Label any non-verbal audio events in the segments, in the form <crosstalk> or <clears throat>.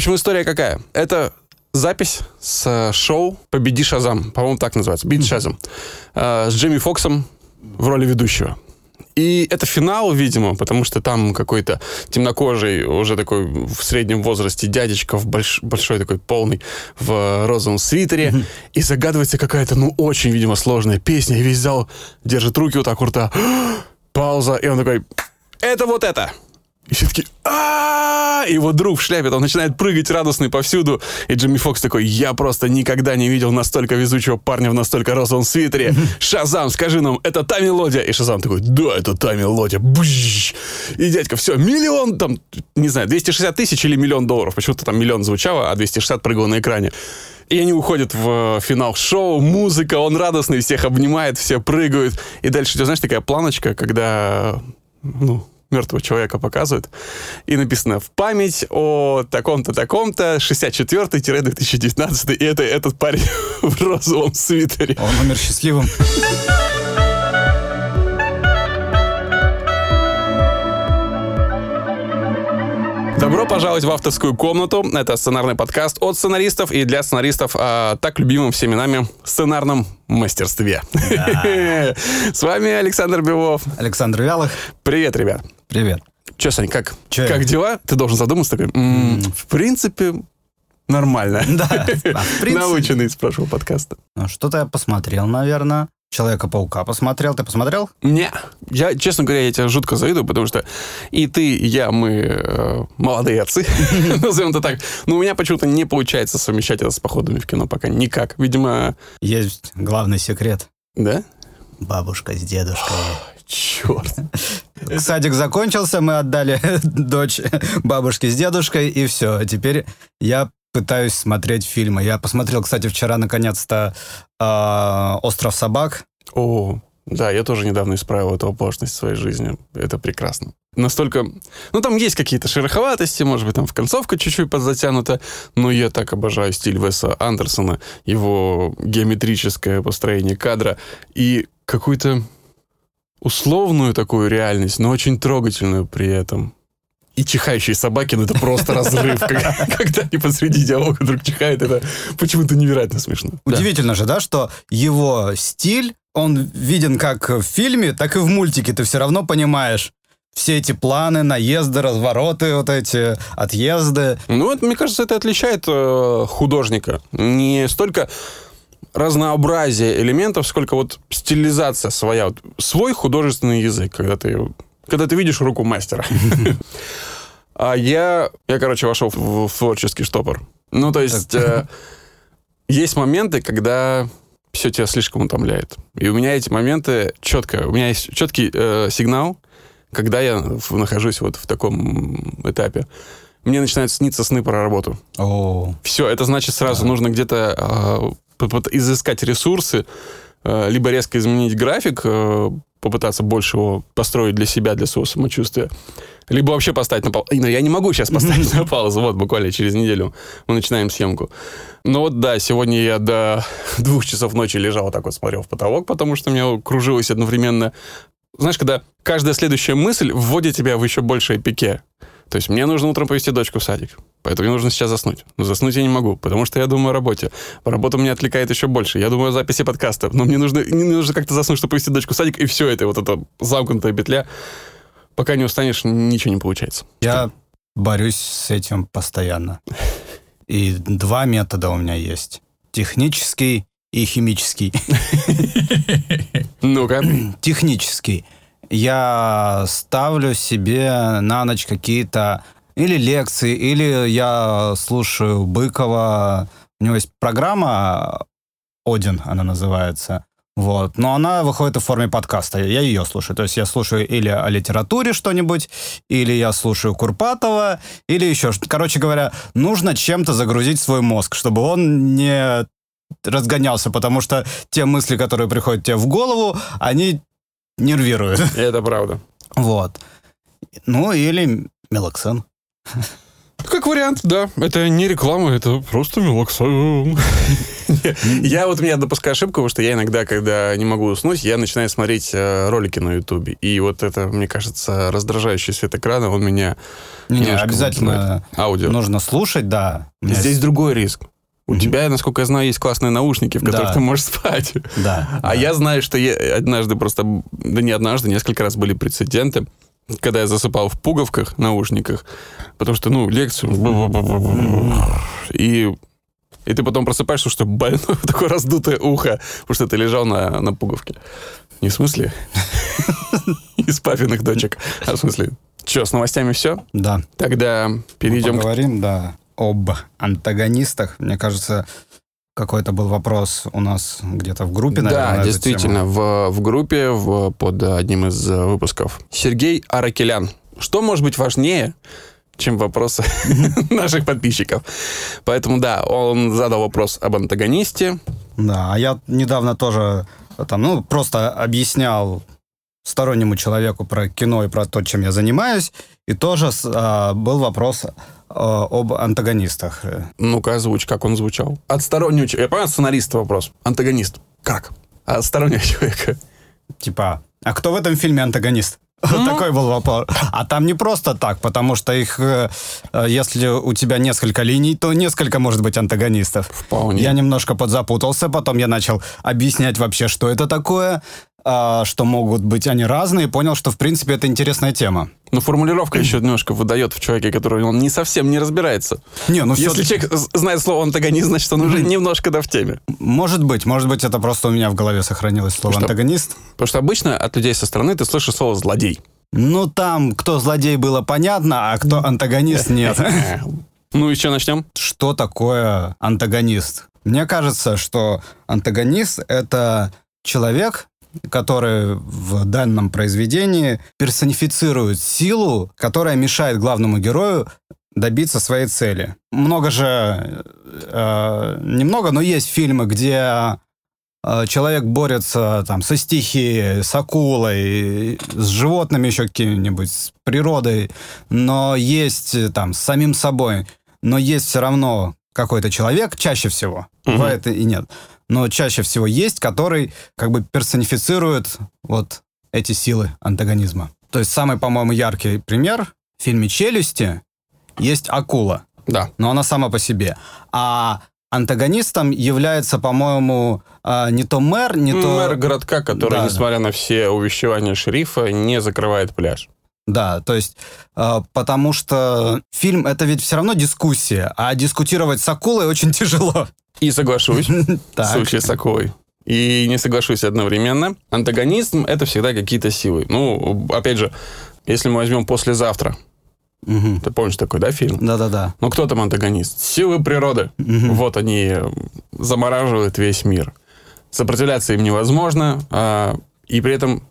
общем, история какая? Это запись с шоу «Победи Шазам». По-моему, так называется. «Бит Шазам». Э, с Джимми Фоксом в роли ведущего. И это финал, видимо, потому что там какой-то темнокожий, уже такой в среднем возрасте дядечка, в больш, большой такой полный, в розовом свитере. Mm-hmm. И загадывается какая-то, ну, очень, видимо, сложная песня. И весь зал держит руки вот так у рта. <gasps> Пауза. И он такой, это вот это. И все таки а И его друг в шляпе там начинает прыгать радостный повсюду. И Джимми Фокс такой, я просто никогда не видел настолько везучего парня в настолько розовом свитере. <laughs> Шазам, скажи нам, это та мелодия? И Шазам такой, да, это та мелодия. Бжж. И дядька, все, миллион там, не знаю, 260 тысяч или миллион долларов. Почему-то там миллион звучало, а 260 прыгало на экране. И они уходят в финал шоу, музыка, он радостный, всех обнимает, все прыгают. И дальше, ты знаешь, такая планочка, когда, ну, мертвого человека показывают. И написано «В память о таком-то, таком-то, 64-2019». И это этот парень <laughs> в розовом свитере. Он умер счастливым. Добро пожаловать в авторскую комнату. Это сценарный подкаст от сценаристов и для сценаристов о так любимом всеми нами сценарном мастерстве. Да. <laughs> С вами Александр Белов. Александр Вялых. Привет, ребят. Привет. Че, Сань, как? Че? Как дела? Ты должен задуматься такой, м-м, в принципе, нормально. Да, в <laughs> принципе. Наученный из прошлого подкаста. Ну, что-то я посмотрел, наверное. Человека-паука посмотрел. Ты посмотрел? Не. Я, честно говоря, я тебя жутко завидую, потому что и ты, и я, мы э, молодые отцы, <laughs> назовем это так. Но у меня почему-то не получается совмещать это с походами в кино пока никак. Видимо... Есть главный секрет. Да? Бабушка с дедушкой. Черт. <laughs> Садик закончился, мы отдали <laughs> дочь бабушке с дедушкой, и все. Теперь я пытаюсь смотреть фильмы. Я посмотрел, кстати, вчера наконец-то э, «Остров собак». О, да, я тоже недавно исправил эту оплошность в своей жизни. Это прекрасно. Настолько... Ну, там есть какие-то шероховатости, может быть, там в концовка чуть-чуть подзатянута, но я так обожаю стиль Веса Андерсона, его геометрическое построение кадра и какую-то условную такую реальность, но очень трогательную при этом. И чихающие собаки, ну это просто разрыв. Когда <laughs> они посреди диалога вдруг чихают, это почему-то невероятно смешно. Удивительно же, да, что его стиль, он виден как в фильме, так и в мультике. Ты все равно понимаешь, все эти планы, наезды, развороты, вот эти отъезды. Ну, это, мне кажется, это отличает э, художника. Не столько разнообразие элементов, сколько вот стилизация своя, вот свой художественный язык, когда ты, когда ты видишь руку мастера. <laughs> А я, я, короче, вошел в, в творческий штопор. Ну, то есть, э, есть моменты, когда все тебя слишком утомляет. И у меня эти моменты четко, у меня есть четкий э, сигнал, когда я нахожусь вот в таком этапе. Мне начинают сниться сны про работу. О. Все, это значит сразу да. нужно где-то э, изыскать ресурсы, э, либо резко изменить график, попытаться больше его построить для себя, для своего самочувствия, либо вообще поставить на паузу. Но я не могу сейчас поставить <laughs> на паузу, вот буквально через неделю мы начинаем съемку. Но вот да, сегодня я до <laughs> двух часов ночи лежал вот так вот, смотрел в потолок, потому что у меня кружилось одновременно... Знаешь, когда каждая следующая мысль вводит тебя в еще большее пике. То есть мне нужно утром повезти дочку в садик. Поэтому мне нужно сейчас заснуть. Но заснуть я не могу, потому что я думаю о работе. Работа меня отвлекает еще больше. Я думаю о записи подкаста. Но мне нужно, мне нужно как-то заснуть, чтобы повезти дочку в садик, и все это, вот эта замкнутая петля. Пока не устанешь, ничего не получается. Я борюсь с этим постоянно. И два метода у меня есть. Технический и химический. Ну-ка. Технический. Я ставлю себе на ночь какие-то или лекции, или я слушаю Быкова. У него есть программа «Один», она называется. Вот. Но она выходит в форме подкаста. Я ее слушаю. То есть я слушаю или о литературе что-нибудь, или я слушаю Курпатова, или еще что-то. Короче говоря, нужно чем-то загрузить свой мозг, чтобы он не разгонялся, потому что те мысли, которые приходят тебе в голову, они нервируют. <laughs> Это правда. Вот. Ну, или мелоксен. Как вариант, да. Это не реклама, это просто мелоксон. <laughs> Я вот меня допускаю ошибку, потому что я иногда, когда не могу уснуть, я начинаю смотреть э, ролики на Ютубе. И вот это, мне кажется, раздражающий свет экрана, он меня Не, обязательно. Аудио. нужно слушать, да. У Здесь есть- другой риск. У тебя, насколько я знаю, есть классные наушники, в которых Да. ты можешь <laughs> спать. Да. А да. я знаю, что я однажды просто, да не однажды, несколько раз были прецеденты, когда я засыпал в пуговках, наушниках, потому что, ну, лекцию, и, и ты потом просыпаешься, что больное <laughs> такое раздутое ухо, потому что ты лежал на, на пуговке. Не в смысле <laughs> из папиных дочек, а в смысле, что, с новостями все? Да. Тогда перейдем поговорим, да, об антагонистах. Мне кажется, какой-то был вопрос у нас где-то в группе, наверное, на Да, действительно, в, в группе в, под одним из э, выпусков. Сергей Аракелян. Что может быть важнее, чем вопросы <laughs> наших подписчиков? Поэтому, да, он задал вопрос об антагонисте. Да, а я недавно тоже э, там, ну, просто объяснял стороннему человеку про кино и про то, чем я занимаюсь, и тоже а, был вопрос об антагонистах. Э, Ну-ка, озвучь, как он звучал. От стороннего человека. Я понял, сценариста вопрос. Антагонист. Как? От стороннего <laughs> человека. Типа, а кто в этом фильме антагонист? <laughs> Вот такой был вопрос. А там не просто так, потому что их, э, э, если у тебя несколько линий, то несколько может быть антагонистов. Вполне. Я немножко подзапутался, потом я начал объяснять вообще, что это такое, а, что могут быть они разные, понял, что в принципе это интересная тема. Но формулировка <clears throat> еще немножко выдает в человеке, который он не совсем не разбирается. Не, ну Если человек знает слово антагонист, значит, он уже немножко да в теме. может быть, может быть, это просто у меня в голове сохранилось слово Что? антагонист. Потому что обычно от людей со стороны ты слышишь слово «злодей». Ну там, кто злодей было понятно, а кто антагонист нет. <laughs> Ну и что, начнем? что такое антагонист? Мне кажется, что антагонист — это человек, который в данном произведении персонифицирует силу, которая мешает главному герою добиться своей цели. Много же, э, немного, но есть фильмы, где э, человек борется там со стихией, с акулой, с животными еще какими-нибудь, с природой, но есть там с самим собой, но есть все равно какой-то человек, чаще всего, Мгм. бывает и нет, но чаще всего есть, который как бы персонифицирует вот эти силы антагонизма. То есть самый, по-моему, яркий пример в фильме «Челюсти» есть акула Да. но она сама по себе. А антагонистом является, по-моему, а, не то мэр, не то... Мэр городка, который, Да, несмотря на все увещевания шерифа, не закрывает пляж. Да, то есть, а, потому что фильм это ведь все равно дискуссия, а дискутировать с акулой очень <laughs> тяжело. И соглашусь <laughs> в случае с акулой. И не соглашусь одновременно. Антагонизм — это всегда какие-то силы. Ну, опять же, если мы возьмем «Послезавтра», Мгм. ты помнишь такой, да, фильм? Да-да-да. Ну, кто там антагонист? Силы природы. Мгм. Вот они э, замораживают весь мир. Сопротивляться им невозможно, а, и при этом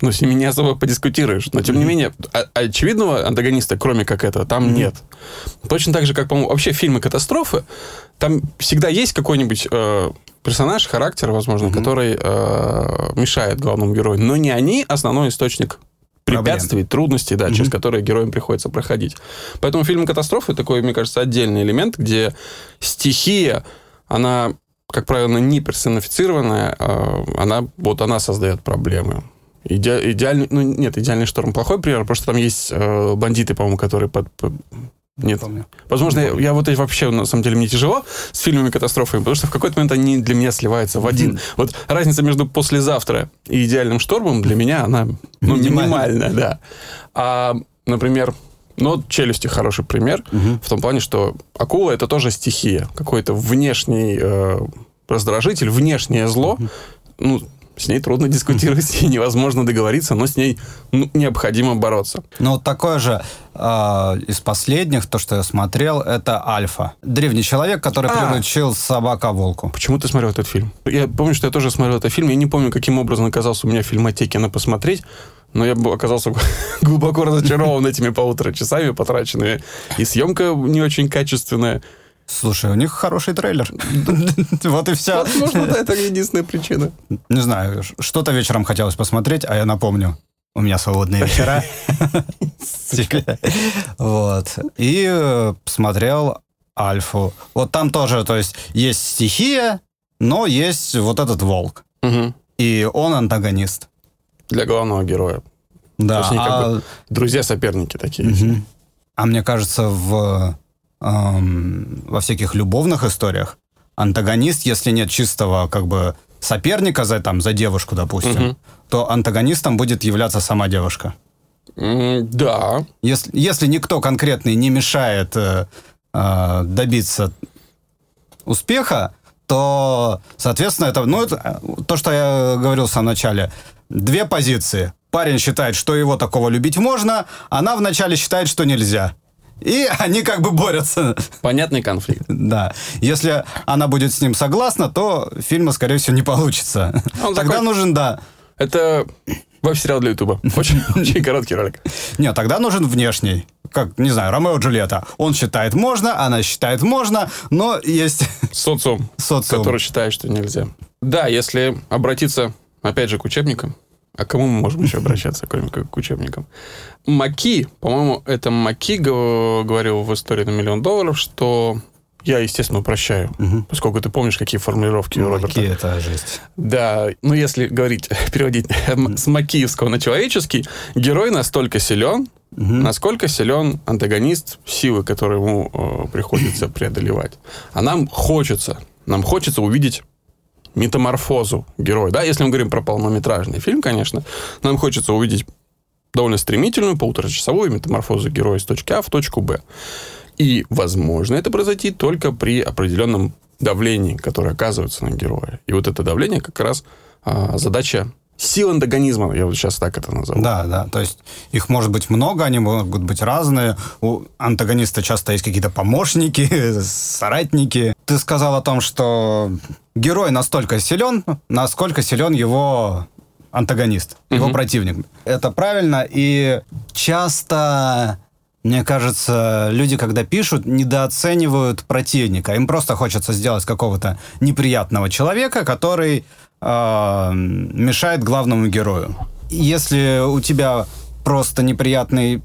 ну, с ними не особо подискутируешь. Но, тем не менее, о- очевидного антагониста, кроме как этого, там нет. Точно так же, как, по-моему, вообще фильмы «Катастрофы», там всегда есть какой-нибудь э, персонаж, характер, возможно, который э, мешает главному герою. Но не они основной источник Проблем. препятствий, трудностей, да, через которые героям приходится проходить. Поэтому фильм «Катастрофы» такой, мне кажется, отдельный элемент, где стихия, она, как правило, не персонифицированная, а она, вот она создает проблемы. Иде- идеальный, ну нет, идеальный шторм плохой пример, потому что там есть э, бандиты, по-моему, которые под, под- нет, Помню. Возможно, я, я вот вообще, на самом деле, мне тяжело с фильмами катастрофами, потому что в какой-то момент они для меня сливаются в один. Вот разница между послезавтра и идеальным штормом для меня, она ну, Минимальная. да. А, например, ну, челюсти хороший пример, в том плане, что акула это тоже стихия, какой-то внешний э, раздражитель, внешнее зло. Ну, с ней трудно дискутировать, <laughs> ней невозможно договориться, но с ней ну, необходимо бороться. Ну, вот такое же а, из последних, то, что я смотрел, это Альфа. Древний человек, который А. приручил собака волку. Почему ты смотрел этот фильм? Я помню, что я тоже смотрел этот фильм. Я не помню, каким образом оказался у меня в фильмотеке на посмотреть, но я оказался <laughs> глубоко разочарован этими полутора часами потраченными. И съемка не очень качественная. Слушай, у них хороший трейлер. <laughs> Вот и все. Возможно, да, это единственная причина. Не знаю, что-то вечером хотелось посмотреть, а я напомню. у меня свободные вечера. <laughs> Вот. И э, посмотрел Альфу. Вот там тоже, то есть, есть стихия, но есть вот этот волк. И он антагонист. Для главного героя. Да. есть они как а- бы Друзья-соперники такие. А мне кажется, в, эм, во всяких любовных историях антагонист, если нет чистого как бы соперника за, там, за девушку, допустим, Мгм. то антагонистом будет являться сама девушка. Да. Если, если никто конкретный не мешает э, э, добиться успеха, то, соответственно, это, ну, это э, то, что я говорил в самом начале. Две позиции. Парень считает, что его такого любить можно, она вначале считает, что нельзя. И <laughs> они как бы борются. Понятный конфликт. Да. Если она будет с ним согласна, то фильма, скорее всего, не получится. Он Тогда такой- нужен, да. Это веб-сериал для Ютуба. <laughs> Очень, очень короткий ролик. Нет, тогда нужен внешний. Как, не знаю, Ромео и Джульетта. Он считает можно, она считает можно, но есть <laughs> Социум, социум. который считает, что нельзя. Да, если обратиться, опять же, к учебникам, а к кому мы можем еще обращаться, кроме как к учебникам? Маки, по-моему, это Маки го- говорил в истории на миллион долларов, что я, естественно, упрощаю, поскольку ты помнишь, какие формулировки у Роберта. Маки это жесть. Да, ну если говорить, <laughs> переводить с макиевского на человеческий, герой настолько силен, насколько силен антагонист силы, которую ему э, приходится преодолевать. А нам хочется, нам хочется увидеть метаморфозу героя. Да, если мы говорим про полнометражный фильм, конечно, нам хочется увидеть довольно стремительную полуторачасовую метаморфозу героя с точки А в точку Б. И, возможно, это произойти только при определенном давлении, которое оказывается на героя. И вот это давление как раз а, задача сил антагонизма, я вот сейчас так это назову. Да, да. То есть их может быть много, они могут быть разные. У антагониста часто есть какие-то помощники, <laughs> соратники. Ты сказал о том, что герой настолько силен, насколько силен его антагонист, его Мгм. противник. Это правильно. И часто, мне кажется, люди, когда пишут, недооценивают противника. Им просто хочется сделать какого-то неприятного человека, который э, мешает главному герою. Если у тебя просто неприятный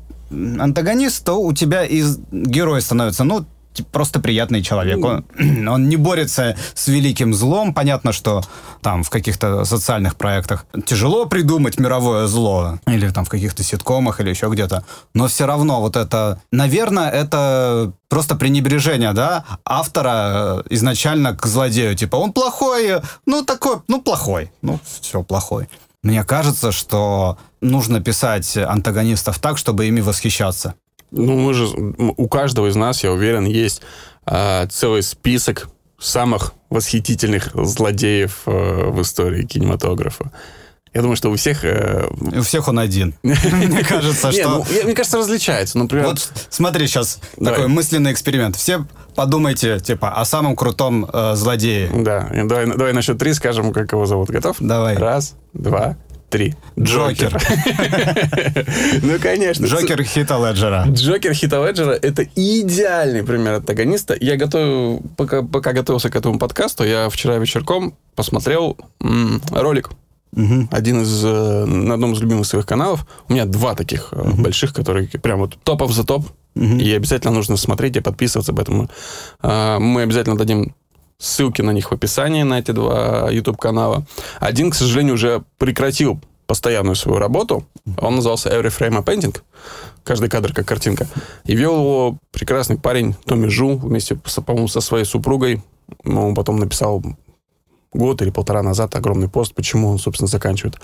антагонист, то у тебя и герой становится, ну, типа, просто приятный человек. Он, <clears throat> он не борется с великим злом. Понятно, что там в каких-то социальных проектах тяжело придумать мировое зло. Или там в каких-то ситкомах, или еще где-то. Но все равно вот это... Наверное, это просто пренебрежение, да, автора э, изначально к злодею. Типа, он плохой, ну, такой, ну, плохой. Ну, все, плохой. Мне кажется, что нужно писать антагонистов так, чтобы ими восхищаться. Ну, мы же, у каждого из нас, я уверен, есть а, целый список самых восхитительных злодеев э, в истории кинематографа. Я думаю, что у всех... э, у всех он один. <laughs> Мне кажется, что... ну, мне кажется, различается. Например, Вот смотри сейчас такой мысленный эксперимент. Все подумайте, типа, о самом крутом э, злодее. Да, давай на счет три скажем, как его зовут. Готов? Давай. Раз, два, три. Джокер. <laughs> Ну, конечно. Джокер Хита Леджера. Джокер Хита Леджера — это идеальный пример антагониста. Я готов, пока, пока готовился к этому подкасту, я вчера вечерком посмотрел м, ролик. Один из, э, на одном из любимых своих каналов. У меня два таких э, больших, которые прям вот топ за топ. И обязательно нужно смотреть и подписываться, поэтому э, мы обязательно дадим ссылки на них в описании, на эти два YouTube-канала. Один, к сожалению, уже прекратил постоянную свою работу. Он назывался Every Frame a Painting. Каждый кадр как картинка. И вел его прекрасный парень Томми Жу вместе, по-моему, со своей супругой. Ну, Он потом написал год или полтора назад огромный пост, почему он, собственно, заканчивает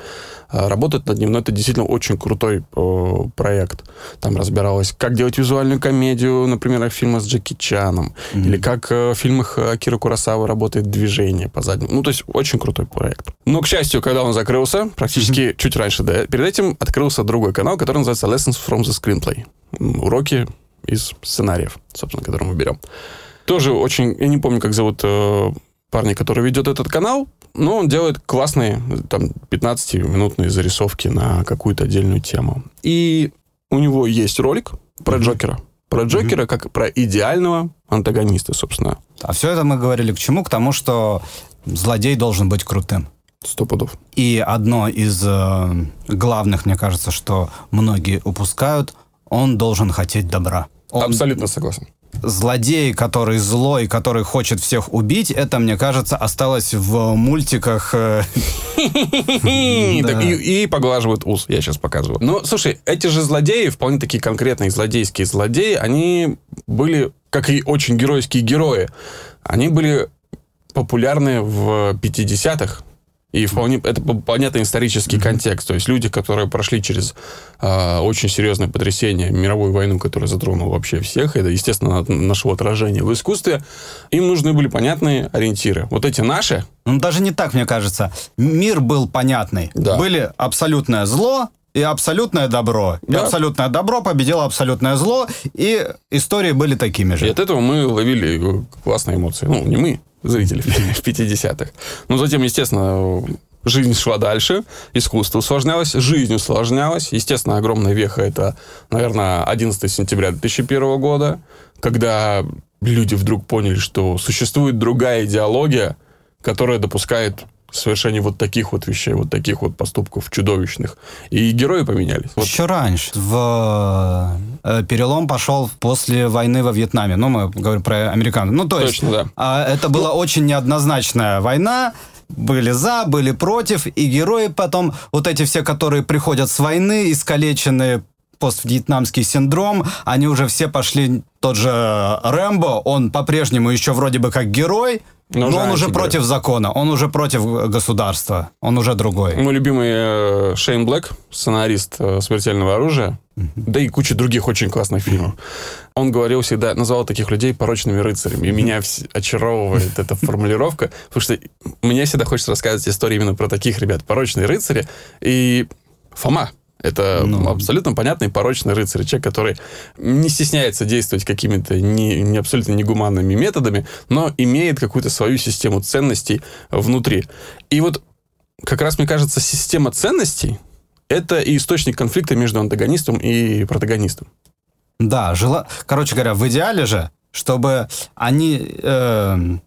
а, работать над ним. Но это действительно очень крутой э, проект. Там разбиралось, как делать визуальную комедию, например, фильма с Джеки Чаном, или как э, в фильмах Акира Курасавы работает движение по заднему. Ну, то есть очень крутой проект. Но, к счастью, когда он закрылся, практически чуть раньше, да, перед этим открылся другой канал, который называется Lessons from the Screenplay. Уроки из сценариев, собственно, которые мы берем. Тоже очень... Я не помню, как зовут э, парня, который ведет этот канал, но он делает классные, там, 15-минутные зарисовки на какую-то отдельную тему. И у него есть ролик про Джокера. Про Джокера как про идеального антагониста, собственно. А все это мы говорили к чему? К тому, что злодей должен быть крутым. Сто пудов. И одно из э, главных, мне кажется, что многие упускают, он должен хотеть добра. Он Абсолютно согласен. Злодей, который злой, который хочет всех убить, это, мне кажется, осталось в мультиках. э, <laughs> И, поглаживают ус, я сейчас показываю. Ну, слушай, эти же злодеи, вполне такие конкретные злодейские злодеи, они были, как и очень геройские герои, они были популярны в 50-х. И вполне это по- понятный исторический контекст. То есть люди, которые прошли через а, очень серьезное потрясение, мировую войну, которая затронула вообще всех, это, естественно, нашло отражение в искусстве, им нужны были понятные ориентиры. Вот эти наши, Ну, даже не так, мне кажется. Мир был понятный. Да. Были абсолютное зло и абсолютное добро. И Да. абсолютное добро победило абсолютное зло, и истории были такими И же. от этого мы ловили э, классные эмоции. Ну, не мы, зрители в 50-х. Но затем, естественно, жизнь шла дальше, искусство усложнялось, жизнь усложнялась. Естественно, огромная веха — это, наверное, 11 сентября 2001 года, когда люди вдруг поняли, что существует другая идеология, которая допускает совершение вот таких вот вещей, вот таких вот поступков чудовищных. И герои поменялись. Вот Еще раньше. В э, перелом пошел после войны во Вьетнаме. Ну, мы говорим про американцев. Ну, то есть, Точно, да. а, это была очень неоднозначная война. Были за, были против, и герои потом, вот эти все, которые приходят с войны, искалеченные поствьетнамский синдром, они уже все пошли, тот же Рэмбо, он по-прежнему еще вроде бы как герой, Но но, уже он уже антигерой. против закона, он уже против государства, он уже другой. Мой любимый э, Шейн Блэк, сценарист э, «Смертельного оружия», да и куча других очень классных фильмов. Он говорил всегда, называл таких людей порочными рыцарями. И меня вс- очаровывает эта формулировка, потому что мне всегда хочется рассказывать истории именно про таких ребят. Порочные рыцари и Фома. Это Ну. абсолютно понятный порочный рыцарь, человек, который не стесняется действовать какими-то не, не абсолютно негуманными методами, но имеет какую-то свою систему ценностей внутри. И вот как раз, мне кажется, система ценностей — это и источник конфликта между антагонистом и протагонистом. Да, жела... короче говоря, в идеале же, чтобы они эм,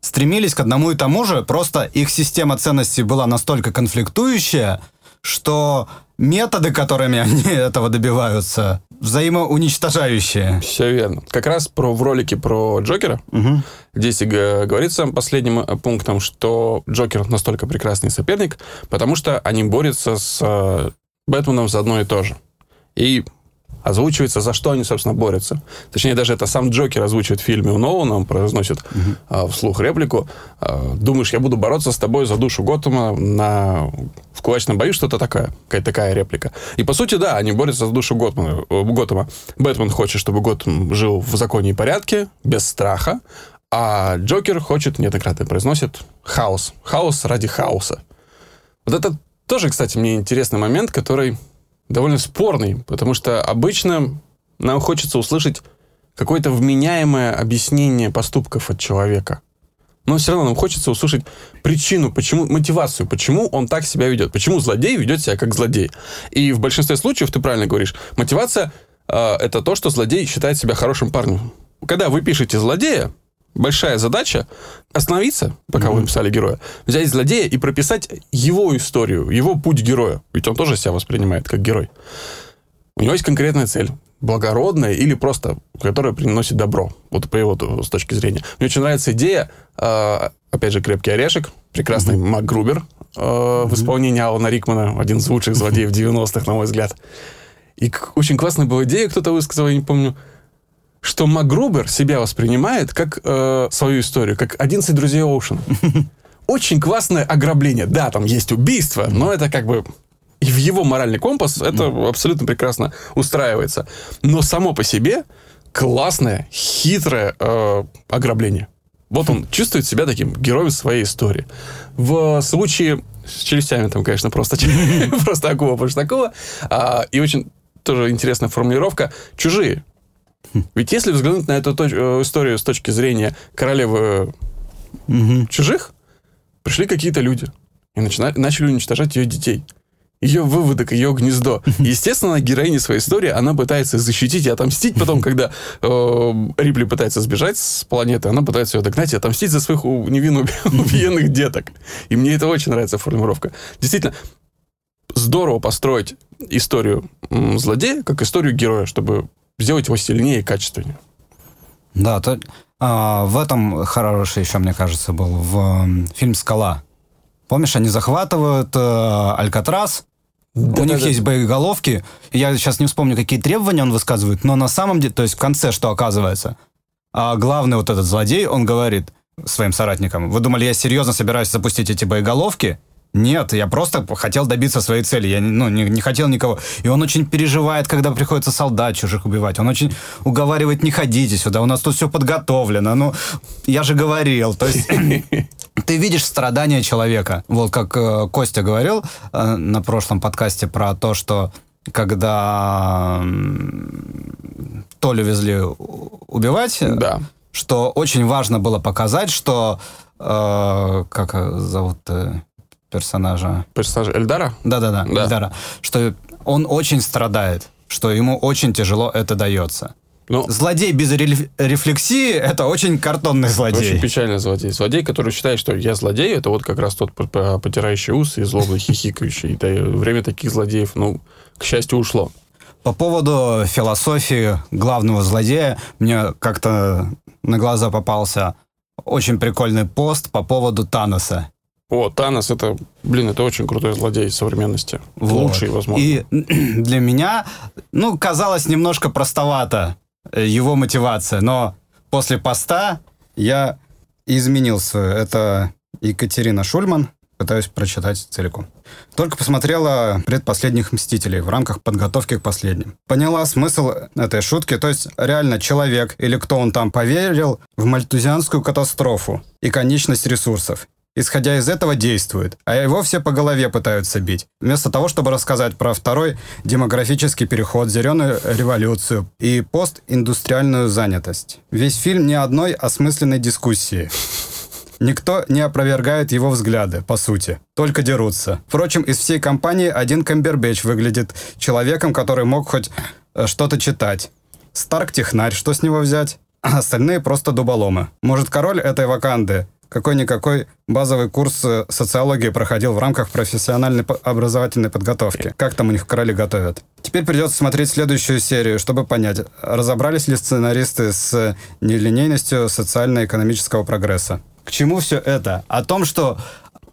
стремились к одному и тому же, просто их система ценностей была настолько конфликтующая, что методы, которыми <laughs> они этого добиваются, взаимоуничтожающие. Все верно. Как раз про, в ролике про Джокера Мгм. здесь и говорится последним э, пунктом, что Джокер настолько прекрасный соперник, потому что они борются с э, Бэтменом за одно и то же. И озвучивается, за что они, собственно, борются. Точнее, даже это сам Джокер озвучивает в фильме у Нолана, он произносит а, вслух реплику. а, Думаешь, я буду бороться с тобой за душу Готэма на... в кулачном бою, что-то такая, какая-то такая реплика. И, по сути, да, они борются за душу Готмана, э, Готэма. Бэтмен хочет, чтобы Готэм жил в законе и порядке, без страха, а Джокер хочет, неоднократно произносит, хаос. Хаос ради хаоса. Вот это тоже, кстати, мне интересный момент, который довольно спорный, потому что обычно нам хочется услышать какое-то вменяемое объяснение поступков от человека. Но все равно нам хочется услышать причину, почему, мотивацию, почему он так себя ведет, почему злодей ведет себя как злодей. И в большинстве случаев, ты правильно говоришь, мотивация э, это то, что злодей считает себя хорошим парнем. Когда вы пишете злодея, большая задача остановиться, пока вы написали героя, взять злодея и прописать его историю, его путь героя. Ведь он тоже себя воспринимает как герой. У него есть конкретная цель. Благородная или просто, которая приносит добро. Вот по его с точки зрения. Мне очень нравится идея, э, опять же, «Крепкий орешек», прекрасный Мак Грубер э, в исполнении Алана Рикмана, один из лучших злодеев 90-х, на мой взгляд. И очень классная была идея, кто-то высказал, я не помню, что МакГрубер себя воспринимает как э, свою историю, как 11 друзей Оушена. <laughs> Очень классное ограбление. Да, там есть убийство, но это как бы... И в его моральный компас это абсолютно прекрасно устраивается. Но само по себе классное, хитрое э, ограбление. Вот он <laughs> чувствует себя таким героем своей истории. В случае с челюстями там, конечно, просто, <laughs> просто акула Баштакова. А, и очень тоже интересная формулировка. Чужие. Ведь если взглянуть на эту э, историю с точки зрения королевы Мгм. чужих, пришли какие-то люди и начинали, начали уничтожать ее детей. ее выводок, ее гнездо. <laughs> Естественно, героиня своей истории, она пытается защитить и отомстить потом, <laughs> когда э, Рипли пытается сбежать с планеты, она пытается ее догнать и отомстить за своих невинно <laughs> убиенных деток. И мне это очень нравится формулировка. Действительно, здорово построить историю злодея как историю героя, чтобы сделать его сильнее и качественнее. Да, то, а, в этом хороший еще, мне кажется, был в фильм «Скала». Помнишь, они захватывают э, Алькатрас, да, У них да, есть боеголовки. Я сейчас не вспомню, какие требования он высказывает, но на самом деле, то есть в конце что оказывается? А главный вот этот злодей, он говорит своим соратникам, вы думали, я серьезно собираюсь запустить эти боеголовки? Нет, я просто хотел добиться своей цели. Я ну, не, не хотел никого. И он очень переживает, когда приходится солдат чужих убивать. Он очень уговаривает, не ходите сюда, у нас тут все подготовлено. Ну, я же говорил. То есть <laughs> ты видишь страдания человека. Вот как э, Костя говорил э, на прошлом подкасте про то, что когда э, Толю везли убивать, да. что очень важно было показать, что э, как зовут персонажа? Персонажа Эльдара? Да-да-да, да. Эльдара. Что он очень страдает, что ему очень тяжело это дается. Ну, злодей без рефлексии — это очень картонный злодей. Очень печальный злодей. Злодей, который считает, что я злодей, это вот как раз тот потирающий ус и злобно хихикающий. Время таких злодеев, ну, к счастью, ушло. По поводу философии главного злодея, мне как-то на глаза попался очень прикольный пост по поводу Таноса. О, Танос, это, блин, это очень крутой злодей современности. Вот. Лучший, возможно. И <clears throat> для меня, ну, казалось немножко простовато э, его мотивация, но после поста я изменил свою. Это Екатерина Шульман, пытаюсь прочитать целиком. Только посмотрела предпоследних «Мстителей» в рамках подготовки к последним. Поняла смысл этой шутки, то есть реально человек или кто он там поверил в мальтузианскую катастрофу и конечность ресурсов исходя из этого, действует, а его все по голове пытаются бить. Вместо того, чтобы рассказать про второй демографический переход, зеленую революцию и постиндустриальную занятость. Весь фильм ни одной осмысленной дискуссии. Никто не опровергает его взгляды, по сути. Только дерутся. Впрочем, из всей компании один Камбербэтч выглядит человеком, который мог хоть э, что-то читать. Старк технарь, что с него взять? А <clears throat> остальные просто дуболомы. Может, король этой ваканды какой-никакой базовый курс э, социологии проходил в рамках профессиональной образовательной подготовки. Как там у них короли готовят? Теперь придется смотреть следующую серию, чтобы понять, разобрались ли сценаристы с нелинейностью социально-экономического прогресса. К чему все это? О том, что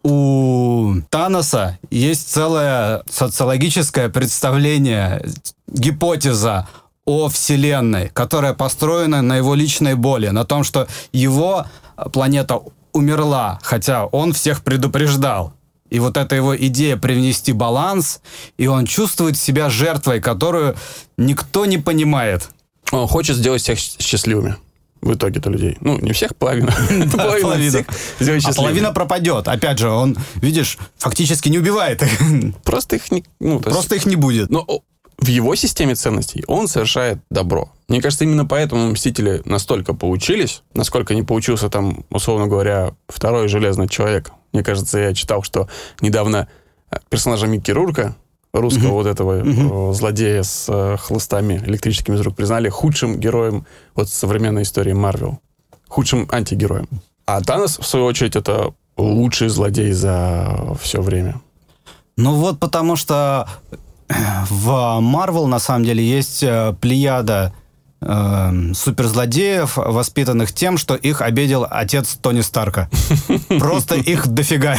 у Таноса есть целое социологическое представление, гипотеза о Вселенной, которая построена на его личной боли, на том, что его планета умерла, хотя он всех предупреждал. И вот эта его идея привнести баланс, и он чувствует себя жертвой, которую никто не понимает. Он хочет сделать всех счастливыми в итоге-то людей. Ну, не всех, половина. <laughs> половина. А половина пропадет. Опять же, он, видишь, фактически не убивает их. Просто их не... Ну, Просто их не будет. Но в его системе ценностей он совершает добро. Мне кажется, именно поэтому «Мстители» настолько получились, насколько не получился там, условно говоря, второй «Железный человек». Мне кажется, я читал, что недавно э, персонажа Микки Рурка, русского mm-hmm. вот этого mm-hmm. злодея с э, хлыстами электрическими из рук, признали худшим героем вот современной истории Марвел. Худшим антигероем. А Танос, в свою очередь, это лучший злодей за все время. Ну вот потому что в Marvel на самом деле есть э, плеяда э, суперзлодеев, воспитанных тем, что их обидел отец Тони Старка. <laughs> Просто их дофига.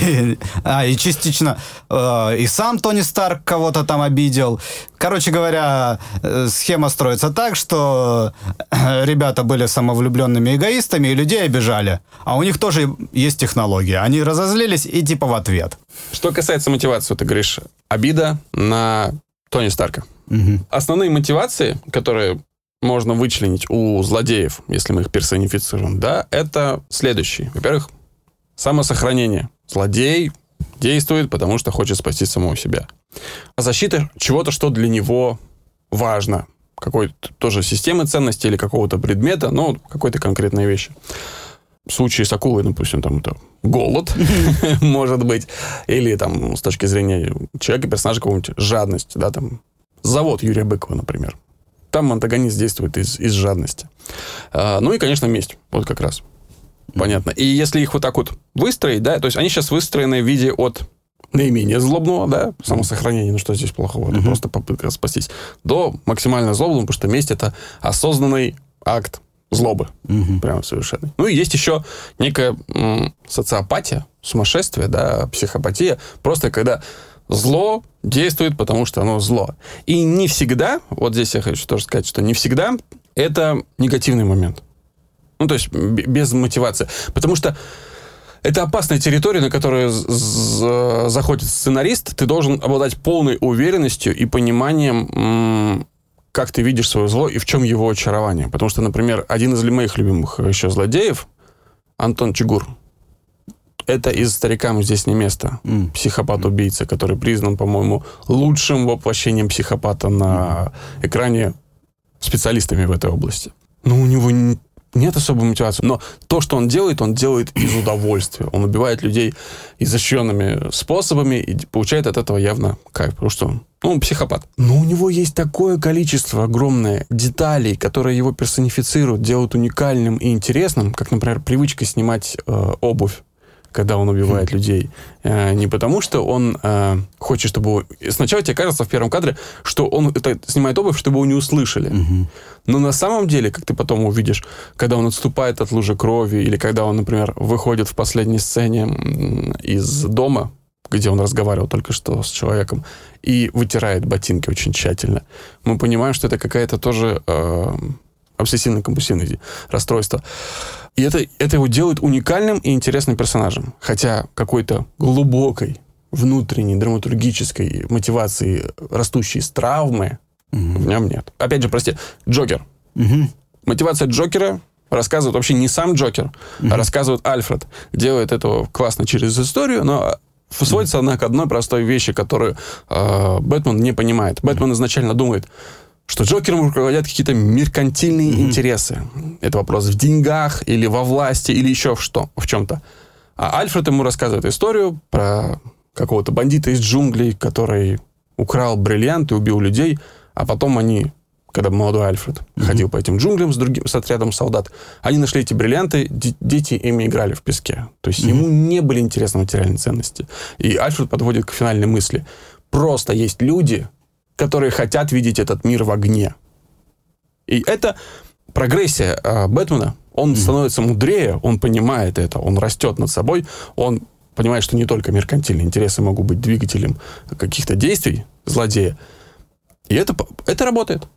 А, и частично э, и сам Тони Старк кого-то там обидел. Короче говоря, э, схема строится так, что э, ребята были самовлюбленными эгоистами и людей обижали. А у них тоже есть технологии. Они разозлились и типа в ответ. Что касается мотивации, ты говоришь, обида на Тони Старка. Угу. Основные мотивации, которые можно вычленить у злодеев, если мы их персонифицируем, да, это следующие. Во-первых, самосохранение. Злодей действует, потому что хочет спасти самого себя. А защита чего-то, что для него важно. Какой-то тоже системы ценностей или какого-то предмета, ну, какой-то конкретной вещи. В случае с акулой, допустим, там это голод, <laughs> может быть, или там с точки зрения человека, персонажа какого-нибудь, жадность, да, там, завод Юрия Быкова, например. Там антагонист действует из, из жадности. А, ну и, конечно, месть, вот как раз. Понятно. И если их вот так вот выстроить, да, то есть они сейчас выстроены в виде от наименее злобного, да, самосохранения, ну что здесь плохого, это просто попытка спастись, до максимально злобного, потому что месть это осознанный акт злобы. Угу. Прямо совершенно. Ну и есть еще некая м, социопатия, сумасшествие, да, психопатия. Просто когда зло действует, потому что оно зло. И не всегда, вот здесь я хочу тоже сказать, что не всегда это негативный момент. Ну, то есть без мотивации. Потому что это опасная территория, на которую заходит сценарист. Ты должен обладать полной уверенностью и пониманием, как ты видишь свое зло и в чем его очарование. Потому что, например, один из моих любимых еще злодеев, Антон Чигур, это из «Старикам здесь не место». Mm. Психопат-убийца, который признан, по-моему, лучшим воплощением психопата на экране специалистами в этой области. Но у него нет особой мотивации. Но то, что он делает, он делает из удовольствия. Он убивает людей изощренными способами и получает от этого явно кайф, потому что ну, он психопат. Но у него есть такое количество огромное деталей, которые его персонифицируют, делают уникальным и интересным, как, например, привычка снимать э, обувь когда он убивает людей. Э, не потому, что он э, хочет, чтобы... Сначала тебе кажется в первом кадре, что он это снимает обувь, чтобы его не услышали. Но на самом деле, как ты потом увидишь, когда он отступает от лужи крови, или когда он, например, выходит в последней сцене из дома, где он разговаривал только что с человеком, и вытирает ботинки очень тщательно, мы понимаем, что это какая-то тоже э, обсессивно-компульсивное расстройство. И это, это его делает уникальным и интересным персонажем. Хотя какой-то глубокой внутренней драматургической мотивации, растущей из травмы, угу. в нем нет. Опять же, прости, Джокер. Угу. Мотивация Джокера рассказывает вообще не сам Джокер, угу. а рассказывает Альфред. Делает это классно через историю, но сводится она к одной простой вещи, которую э, Бэтмен не понимает. Бэтмен изначально думает, что Джокером руководят какие-то меркантильные mm-hmm. интересы. Это вопрос в деньгах или во власти или еще в что, в чем-то. А Альфред ему рассказывает историю про какого-то бандита из джунглей, который украл бриллиант и убил людей, а потом они, когда молодой Альфред mm-hmm. ходил по этим джунглям с, другим, с отрядом солдат, они нашли эти бриллианты, дети ими играли в песке. То есть mm-hmm. ему не были интересны материальные ценности. И Альфред подводит к финальной мысли. Просто есть люди, которые хотят видеть этот мир в огне. И это прогрессия э, Бэтмена. Он mm-hmm. становится мудрее, он понимает это, он растет над собой, он понимает, что не только меркантильные интересы могут быть двигателем каких-то действий злодея. И это, это работает.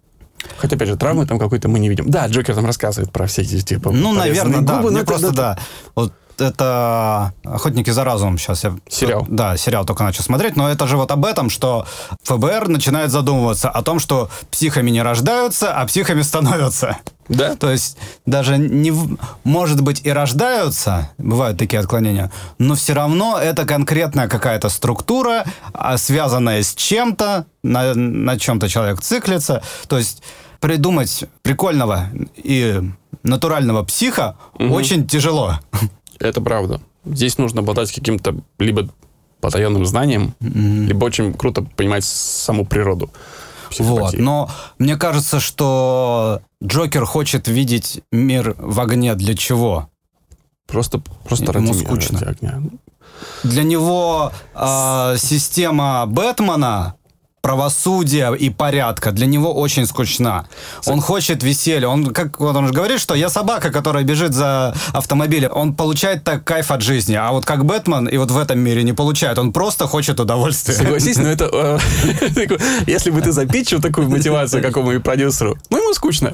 Хотя, опять же, травмы там какой-то мы не видим. Да, Джокер там рассказывает про все эти типа Ну, наверное, да. Губы, Мне просто, это, да. Вот это «Охотники за разумом». Сейчас я... Сериал. Да, сериал только начал смотреть. Но это же вот об этом, что ФБР начинает задумываться о том, что психами не рождаются, а психами становятся. Да. То есть даже не... Может быть, и рождаются, бывают такие отклонения, но все равно это конкретная какая-то структура, а, связанная с чем-то, на, на чем-то человек циклится. То есть придумать прикольного и натурального психа угу. очень тяжело. Это правда. Здесь нужно обладать каким-то либо потаенным знанием, mm-hmm. либо очень круто понимать саму природу. Вот, но мне кажется, что Джокер хочет видеть мир в огне для чего? Просто, просто Ему ради скучно. Ради огня. Для него э, система Бэтмена правосудия и порядка для него очень скучна. Он хочет веселья. Он, как вот он же говорит, что я собака, которая бежит за автомобилем. Он получает так кайф от жизни. А вот как Бэтмен и вот в этом мире не получает. Он просто хочет удовольствия. Согласись, но это... Э, <laughs> <laughs> если бы ты запитчил такую мотивацию какому-нибудь продюсеру, ну ему скучно.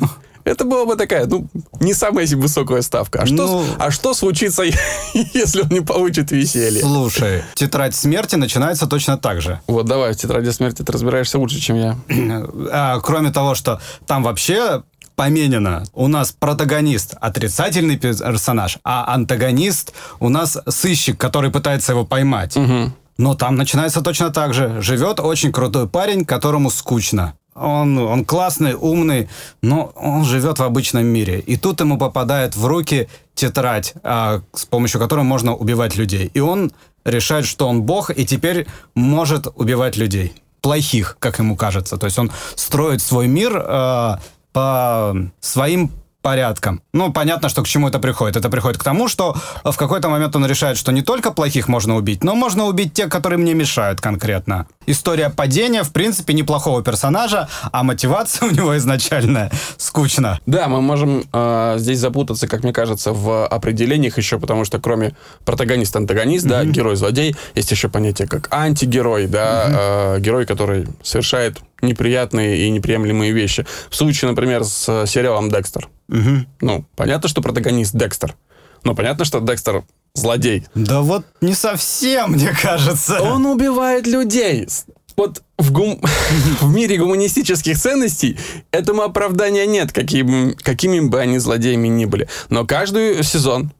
Это была бы такая, ну, не самая высокая ставка. А, ну, что, а что случится, <laughs> если он не получит веселье? Слушай, тетрадь смерти начинается точно так же. Вот давай, в тетради смерти ты разбираешься лучше, чем я. <clears throat> А, кроме того, что там вообще поменено. У нас протагонист отрицательный персонаж, а антагонист у нас сыщик, который пытается его поймать. Угу. Но там начинается точно так же. Живет очень крутой парень, которому скучно он, он классный, умный, но он живет в обычном мире. И тут ему попадает в руки тетрадь, а, с помощью которой можно убивать людей. И он решает, что он бог, и теперь может убивать людей. Плохих, как ему кажется. То есть он строит свой мир а, по своим порядком. Ну, понятно, что к чему это приходит. Это приходит к тому, что в какой-то момент он решает, что не только плохих можно убить, но можно убить тех, которые мне мешают конкретно. История падения, в принципе, неплохого персонажа, а мотивация <laughs> у него изначальная скучно. Да, мы можем э, здесь запутаться, как мне кажется, в определениях еще, потому что кроме протагонист-антагонист, mm-hmm. да, герой-злодей, есть еще понятие как антигерой, да, mm-hmm. э, герой, который совершает неприятные и неприемлемые вещи. В случае, например, с сериалом «Декстер». Угу. Ну, понятно, что протагонист Декстер. Но понятно, что Декстер злодей. Да вот не совсем, мне кажется. Он убивает людей. Вот в, гум... <laughs> в мире гуманистических ценностей этому оправдания нет, каким... какими бы они злодеями ни были. Но каждый сезон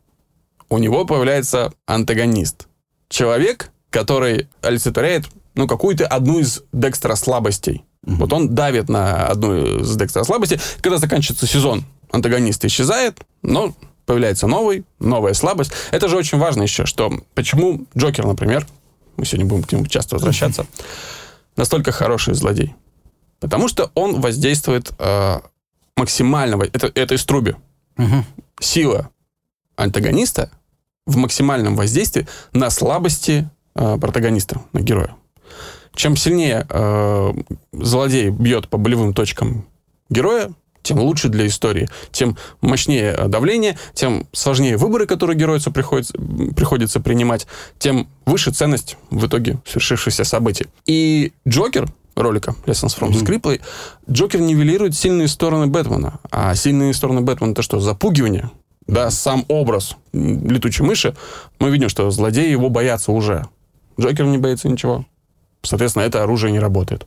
у него появляется антагонист. Человек, который олицетворяет ну, какую-то одну из Декстера слабостей. Mm-hmm. Вот он давит на одну из Декстера слабостей. Когда заканчивается сезон, антагонист исчезает, но появляется новый, новая слабость. Это же очень важно еще, что почему Джокер, например, мы сегодня будем к нему часто возвращаться, настолько хороший злодей. Потому что он воздействует э, максимально, это, это из труби. Угу. Сила антагониста в максимальном воздействии на слабости э, протагониста, на героя. Чем сильнее э, злодей бьет по болевым точкам героя, тем лучше для истории, тем мощнее э, давление, тем сложнее выборы, которые геройцу приходится, приходится принимать, тем выше ценность в итоге свершившихся событий. И Джокер ролика Lessons from the Screenplay, Джокер нивелирует сильные стороны Бэтмена. А сильные стороны Бэтмена это что? Запугивание. Да, сам образ летучей мыши. Мы видим, что злодеи его боятся уже. Джокер не боится ничего. Соответственно, это оружие не работает.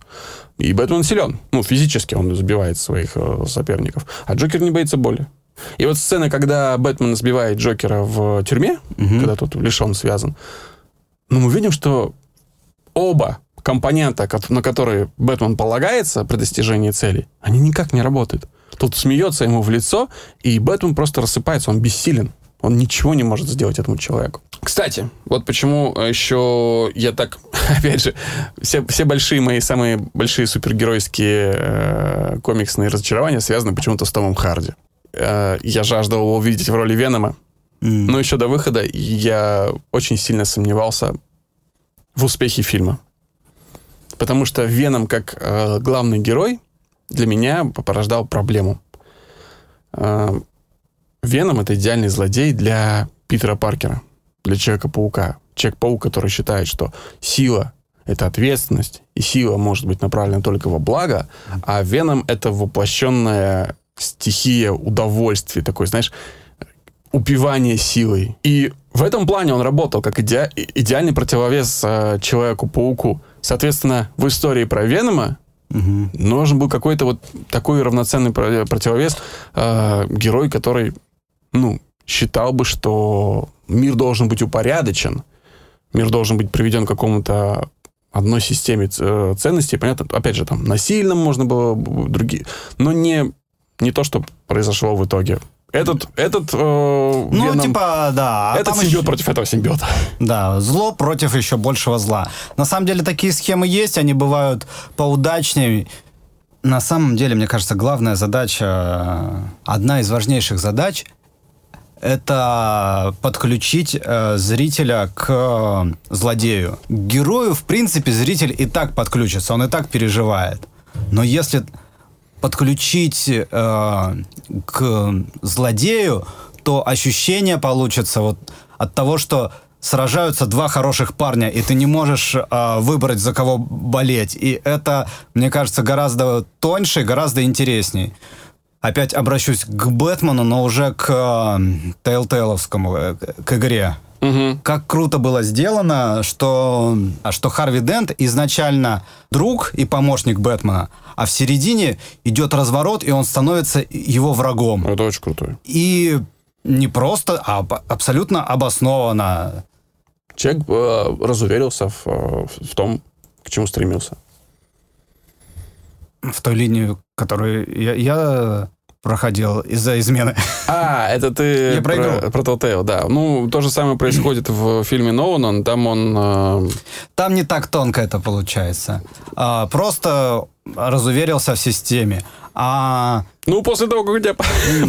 И Бэтмен силен. Ну, физически он забивает своих э, соперников. А Джокер не боится боли. И вот сцена, когда Бэтмен сбивает Джокера в тюрьме, угу. когда тут лишен связан, ну, мы видим, что оба компонента, на которые Бэтмен полагается при достижении цели, они никак не работают. Тут смеется ему в лицо, и Бэтмен просто рассыпается, он бессилен. Он ничего не может сделать этому человеку. Кстати, вот почему еще я так, <laughs> опять же, все, все большие мои, самые большие супергеройские э, комиксные разочарования связаны почему-то с Томом Харди. Э, я жаждал его увидеть в роли Венома, mm. но еще до выхода я очень сильно сомневался в успехе фильма. Потому что Веном как э, главный герой для меня порождал проблему. Э, Веном — это идеальный злодей для Питера Паркера, для Человека-паука. Человек-паук, который считает, что сила — это ответственность, и сила может быть направлена только во благо, а Веном — это воплощенная стихия удовольствия, такой, знаешь, упивание силой. И в этом плане он работал как иде... идеальный противовес э, Человеку-пауку. Соответственно, в истории про Венома угу. нужен был какой-то вот такой равноценный противовес, э, герой, который ну, считал бы, что мир должен быть упорядочен, мир должен быть приведен к какому-то одной системе э, ценностей. Понятно, опять же, там насильно можно было другие, но не, не то, что произошло в итоге. Этот, этот, э, ну Веном, типа, да. А этот симбиот еще... против этого симбиота. Да, зло против еще большего зла. На самом деле такие схемы есть, они бывают поудачнее. На самом деле, мне кажется, главная задача, одна из важнейших задач это подключить э, зрителя к э, злодею. Герою, в принципе, зритель и так подключится, он и так переживает. Но если подключить э, к злодею, то ощущение получится вот от того, что сражаются два хороших парня, и ты не можешь э, выбрать, за кого болеть. И это, мне кажется, гораздо тоньше, гораздо интересней опять обращусь к Бэтмену, но уже к э, Тейлтейловскому, э, к игре. Угу. Как круто было сделано, что, что Харви Дент изначально друг и помощник Бэтмена, а в середине идет разворот, и он становится его врагом. Это очень круто. И не просто, а абсолютно обоснованно. Человек э, разуверился в, э, в том, к чему стремился. в той линии, которую я, я проходил из-за измены. А, это ты <laughs> Я про игру. про Telltale, да. Ну, то же самое происходит в фильме Нолана. Там он... э, Там не так тонко это получается. А, просто разуверился в системе. А ну, после того, как у тебя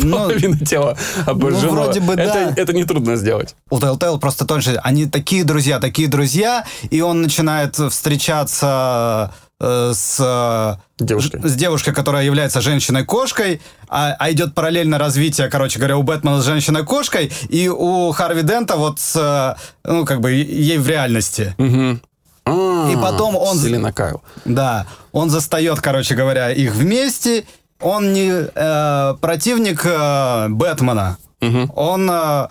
Ну, <laughs> половина тела обожжено, ну, вроде бы это, да. это нетрудно сделать. у Telltale просто тоньше. Они такие друзья, такие друзья, и он начинает встречаться э, с Девушкой. с девушкой, которая является женщиной-кошкой, а, а идет параллельно развитие, короче говоря, у Бэтмена с женщиной-кошкой, и у Харви Дента вот с, ну, как бы, ей в реальности. А, И потом он- Селена Кайл. Да, он застает, короче говоря, их вместе. Он не э, противник э, Бэтмена. Он э,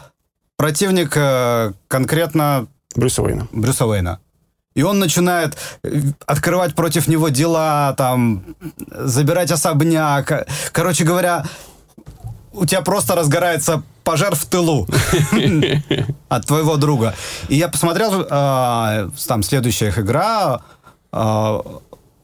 противник э, конкретно Брюса Уэйна. Брюса Уэйна. И он начинает э, открывать против него дела, там, забирать особняк. Короче говоря, у тебя просто разгорается пожар в тылу <laughs> от твоего друга. И я посмотрел, э, там следующая их игра, э,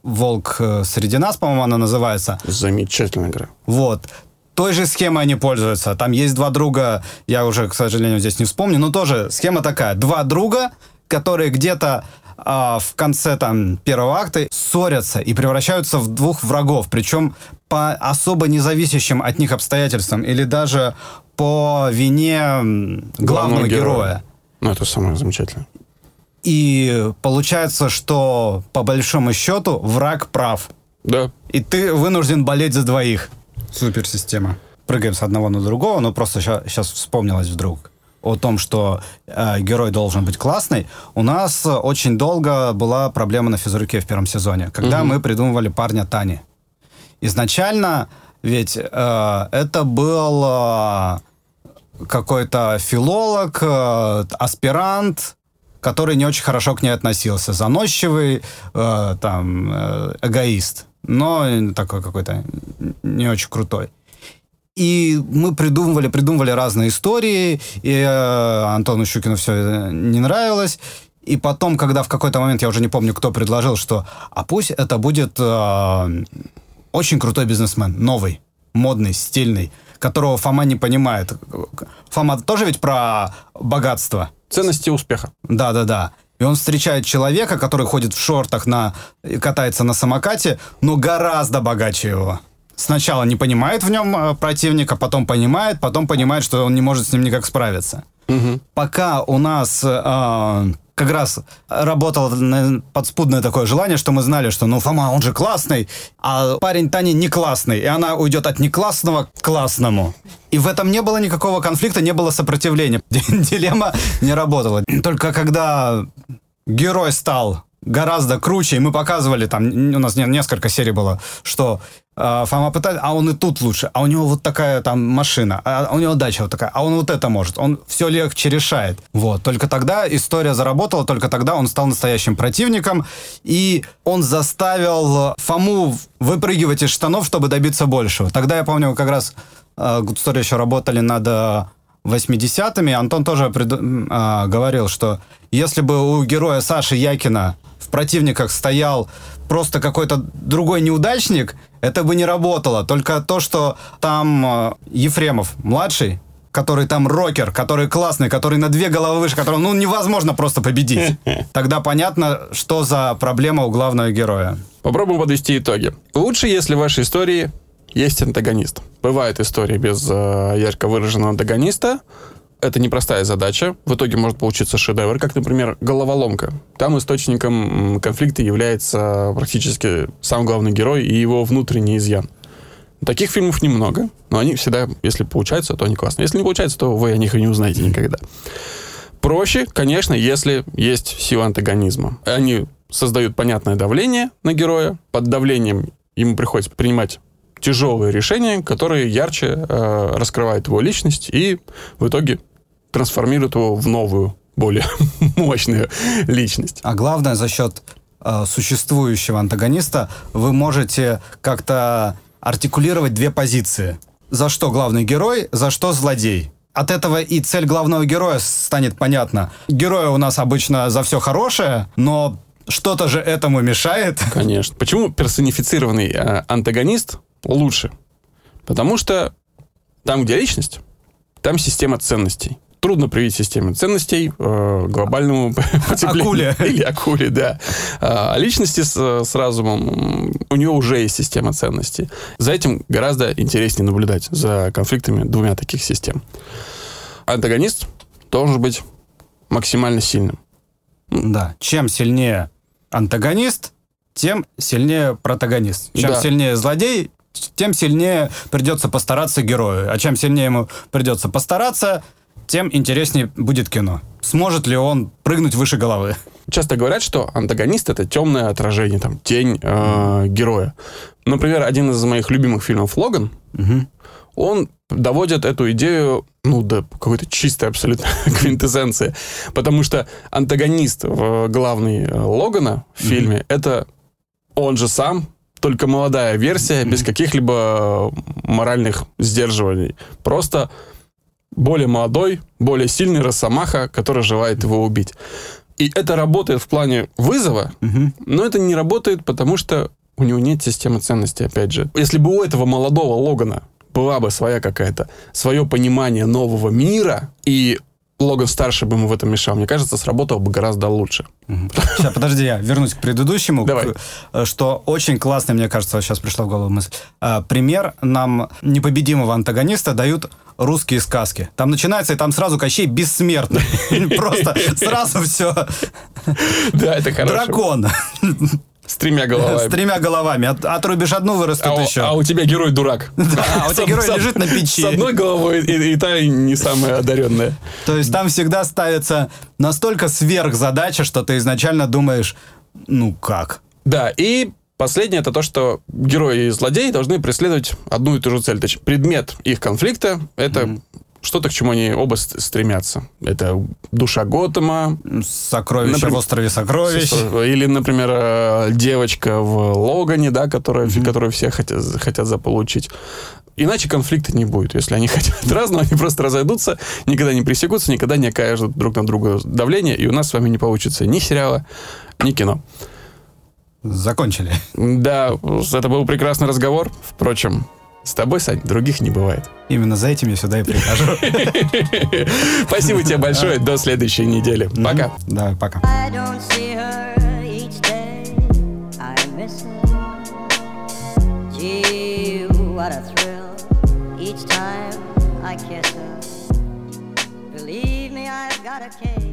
«Волк среди нас», по-моему, она называется. Замечательная игра. Вот. Той же схемой они пользуются. Там есть два друга, я уже, к сожалению, здесь не вспомню, но тоже схема такая. Два друга, которые где-то а, в конце там первого акта ссорятся и превращаются в двух врагов, причем по особо независящим от них обстоятельствам или даже по вине м, главного, героя. Ну, это самое замечательное. И получается, что по большому счету враг прав. Да. И ты вынужден болеть за двоих. Суперсистема. Прыгаем с одного на другого, но просто сейчас вспомнилось вдруг о том, что э, герой должен быть классный. У нас э, очень долго была проблема на физруке в первом сезоне, когда мы придумывали парня Тани. Изначально ведь э, это был э, какой-то филолог, э, аспирант, который не очень хорошо к ней относился. Заносчивый, э, там, э, эгоист. Но такой какой-то не очень крутой. И мы придумывали, придумывали разные истории, и э, Антону Щукину все это не нравилось. И потом, когда в какой-то момент, я уже не помню, кто предложил, что а пусть это будет э, очень крутой бизнесмен, новый, модный, стильный, которого Фома не понимает. Фома тоже ведь про богатство. Ценности успеха. Да-да-да. И он встречает человека, который ходит в шортах, на, катается на самокате, но гораздо богаче его. Сначала не понимает в нем э, противника, потом понимает, потом понимает, что он не может с ним никак справиться. Пока у нас э, как раз работало подспудное такое желание, что мы знали, что ну Фома, он же классный, а парень Тани не классный, и она уйдет от неклассного к классному. И в этом не было никакого конфликта, не было сопротивления. <laughs> Дилемма не работала. Только когда герой стал гораздо круче, и мы показывали, там, у нас не- несколько серий было, что э, Фома пытается, а он и тут лучше, а у него вот такая там машина, а у него дача вот такая, а он вот это может, он все легче решает. Вот, только тогда история заработала, только тогда он стал настоящим противником, и он заставил Фому выпрыгивать из штанов, чтобы добиться большего. Тогда я помню, как раз э, еще работали над э, 80-ми, Антон тоже м, а, говорил, что если бы у героя Саши Якина в противниках стоял просто какой-то другой неудачник, это бы не работало. Только то, что там э, Ефремов младший, который там рокер, который классный, который на две головы выше, которого ну, невозможно просто победить. <laughs> Тогда понятно, что за проблема у главного героя. Попробуем подвести итоги. Лучше, если в вашей истории есть антагонист. Бывают истории без э, ярко выраженного антагониста. Это непростая задача. В итоге может получиться шедевр, как, например, «Головоломка». Там источником конфликта является практически сам главный герой и его внутренний изъян. Таких фильмов немного, но они всегда, если получаются, то они классные. Если не получается, то вы о них и не узнаете никогда. Проще, конечно, если есть сила антагонизма. Они создают понятное давление на героя. Под давлением ему приходится принимать тяжелые решения, которые ярче э, раскрывают его личность и в итоге трансформируют его в новую, более <laughs> мощную личность. А главное, за счет э, существующего антагониста вы можете как-то артикулировать две позиции. За что главный герой, за что злодей. От этого и цель главного героя станет понятна. Герои у нас обычно за все хорошее, но что-то же этому мешает. Конечно. Почему персонифицированный э, антагонист лучше? Потому что там, где личность, там система ценностей. Трудно привить систему ценностей э, глобальному <laughs> потеплению. Акуле. Или акуле, да. А личности с, с разумом, у него уже есть система ценностей. За этим гораздо интереснее наблюдать, за конфликтами двумя таких систем. Антагонист должен быть максимально сильным. Да. Чем сильнее антагонист, тем сильнее протагонист. Чем Да. сильнее злодей, тем сильнее придется постараться герою. А чем сильнее ему придется постараться, тем интереснее будет кино. Сможет ли он прыгнуть выше головы? Часто говорят, что антагонист это темное отражение, там, тень э, героя. Например, один из моих любимых фильмов Логан, он доводит эту идею, ну, до какой-то чистой абсолютно <laughs> квинтэссенции. Потому что антагонист в главный э, Логана в фильме это он же сам, только молодая версия, без каких-либо э, моральных сдерживаний. Просто более молодой, более сильный росомаха, который желает его убить. И это работает в плане вызова, но это не работает, потому что у него нет системы ценностей, опять же. Если бы у этого молодого Логана была бы своя какая-то, свое понимание нового мира, и Логан старше бы ему в этом мешал, мне кажется, сработало бы гораздо лучше. Сейчас, подожди, я вернусь к предыдущему. Давай. э, что очень классно, мне кажется, сейчас пришла в голову мысль. А, Пример нам непобедимого антагониста дают русские сказки. Там начинается, и там сразу Кощей бессмертный. <laughs> Просто сразу все. Да, это хорошо. Дракон <laughs> С тремя головами. <laughs> с тремя головами. От- Отрубишь одну, вырастет А, еще. а у тебя герой дурак. <laughs> а <laughs> у тебя герой лежит на печи. С одной головой и, та не самая одаренная. То есть там всегда ставится настолько сверхзадача, что ты изначально думаешь, ну как? Да, и последнее это то, что герои и злодеи должны преследовать одну и ту же цель. Точнее, предмет их конфликта это что-то, к чему они оба стремятся. Это душа Готэма, Сокровища Например, в острове сокровищ. или, например, э, девочка в Логане, да, которая, которую все хотят, хотят заполучить. Иначе конфликта не будет. Если они <laughs> хотят разного, они просто разойдутся, никогда не пресекутся, никогда не окажут друг на друга давление, и у нас с вами не получится ни сериала, ни кино. Закончили. Да, это был прекрасный разговор. Впрочем, с тобой, Сань, других не бывает. Именно за этим я сюда и прихожу. <laughs> Спасибо тебе большое. До следующей недели. Пока. Да, пока. What a thrill each time I kiss her. Believe me, I've got a case